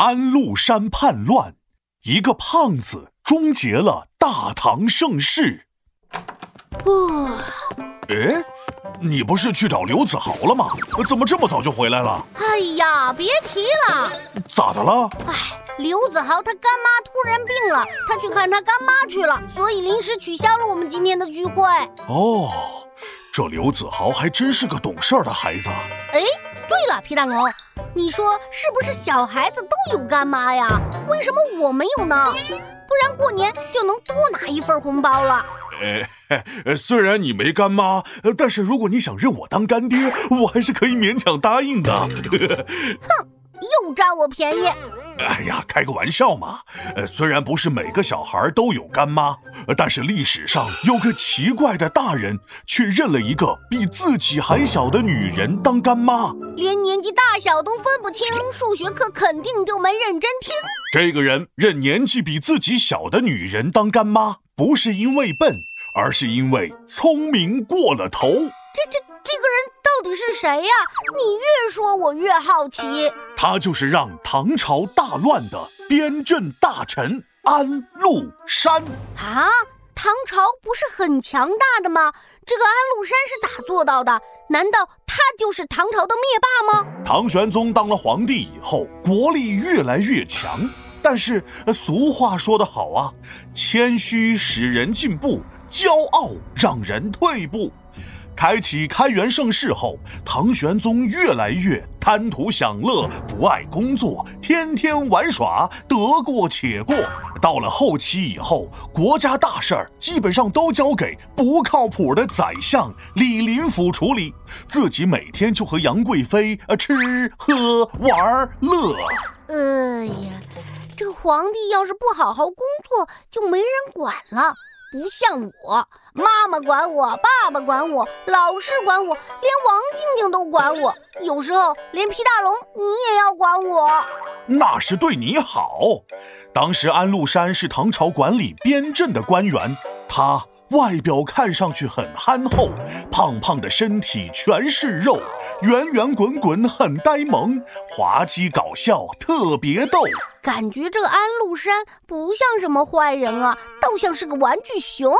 安禄山叛乱，一个胖子终结了大唐盛世。哦，哎，你不是去找刘子豪了吗？怎么这么早就回来了？哎呀，别提了，咋的了？哎，刘子豪他干妈突然病了，他去看他干妈去了，所以临时取消了我们今天的聚会。哦，这刘子豪还真是个懂事儿的孩子。哎，对了，皮蛋龙。你说是不是小孩子都有干妈呀？为什么我没有呢？不然过年就能多拿一份红包了。呃，虽然你没干妈，但是如果你想认我当干爹，我还是可以勉强答应的。哼，又占我便宜。哎呀，开个玩笑嘛。呃，虽然不是每个小孩都有干妈，但是历史上有个奇怪的大人，却认了一个比自己还小的女人当干妈，连年纪大小都分不清，数学课肯定就没认真听。这个人认年纪比自己小的女人当干妈，不是因为笨，而是因为聪明过了头。这这这个人到底是谁呀？你越说我越好奇。他就是让唐朝大乱的边镇大臣安禄山啊！唐朝不是很强大的吗？这个安禄山是咋做到的？难道他就是唐朝的灭霸吗？唐玄宗当了皇帝以后，国力越来越强，但是俗话说得好啊，谦虚使人进步，骄傲让人退步。开启开元盛世后，唐玄宗越来越贪图享乐，不爱工作，天天玩耍，得过且过。到了后期以后，国家大事儿基本上都交给不靠谱的宰相李林甫处理，自己每天就和杨贵妃呃吃喝玩乐。哎呀，这皇帝要是不好好工作，就没人管了。不像我，妈妈管我，爸爸管我，老师管我，连王静静都管我。有时候连皮大龙你也要管我，那是对你好。当时安禄山是唐朝管理边镇的官员，他。外表看上去很憨厚，胖胖的身体全是肉，圆圆滚滚很呆萌，滑稽搞笑特别逗。感觉这安禄山不像什么坏人啊，倒像是个玩具熊。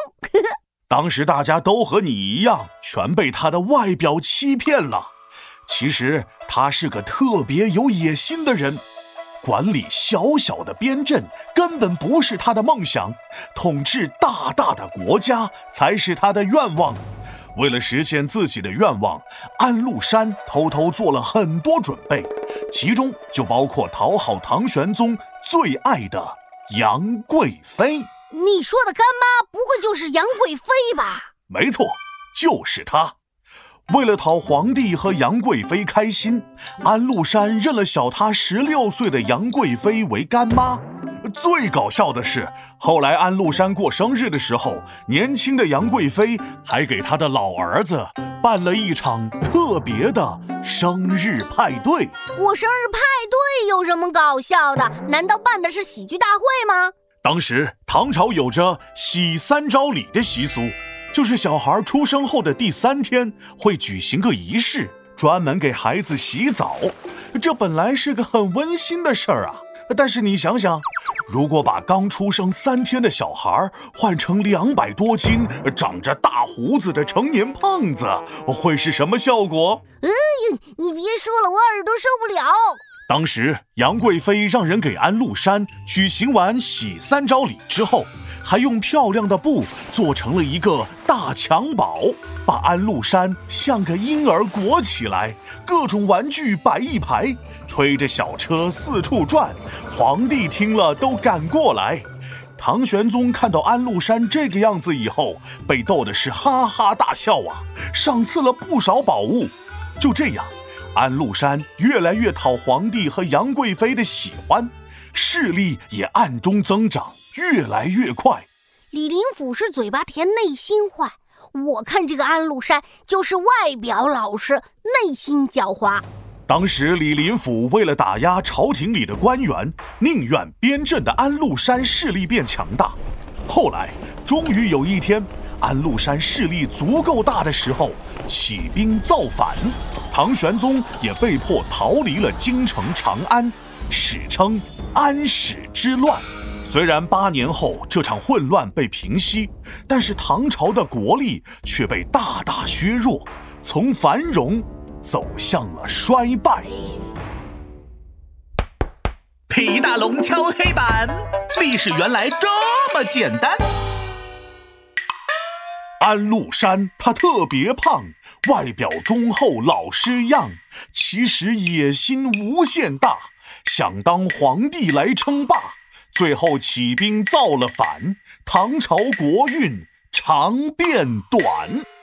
当时大家都和你一样，全被他的外表欺骗了。其实他是个特别有野心的人。管理小小的边镇根本不是他的梦想，统治大大的国家才是他的愿望。为了实现自己的愿望，安禄山偷偷做了很多准备，其中就包括讨好唐玄宗最爱的杨贵妃。你说的干妈不会就是杨贵妃吧？没错，就是她。为了讨皇帝和杨贵妃开心，安禄山认了小他十六岁的杨贵妃为干妈。最搞笑的是，后来安禄山过生日的时候，年轻的杨贵妃还给他的老儿子办了一场特别的生日派对。过生日派对有什么搞笑的？难道办的是喜剧大会吗？当时唐朝有着喜三招礼的习俗。就是小孩出生后的第三天会举行个仪式，专门给孩子洗澡。这本来是个很温馨的事儿啊，但是你想想，如果把刚出生三天的小孩换成两百多斤、长着大胡子的成年胖子，会是什么效果？哎呀，你别说了，我耳朵受不了。当时杨贵妃让人给安禄山举行完洗三朝礼之后。还用漂亮的布做成了一个大襁褓，把安禄山像个婴儿裹起来，各种玩具摆一排，推着小车四处转。皇帝听了都赶过来。唐玄宗看到安禄山这个样子以后，被逗的是哈哈大笑啊，赏赐了不少宝物。就这样，安禄山越来越讨皇帝和杨贵妃的喜欢，势力也暗中增长。越来越快，李林甫是嘴巴甜，内心坏。我看这个安禄山就是外表老实，内心狡猾。当时李林甫为了打压朝廷里的官员，宁愿边镇的安禄山势力变强大。后来，终于有一天，安禄山势力足够大的时候，起兵造反，唐玄宗也被迫逃离了京城长安。史称安史之乱。虽然八年后这场混乱被平息，但是唐朝的国力却被大大削弱，从繁荣走向了衰败。皮大龙敲黑板，历史原来这么简单。安禄山他特别胖，外表忠厚老实样，其实野心无限大，想当皇帝来称霸。最后起兵造了反，唐朝国运长变短。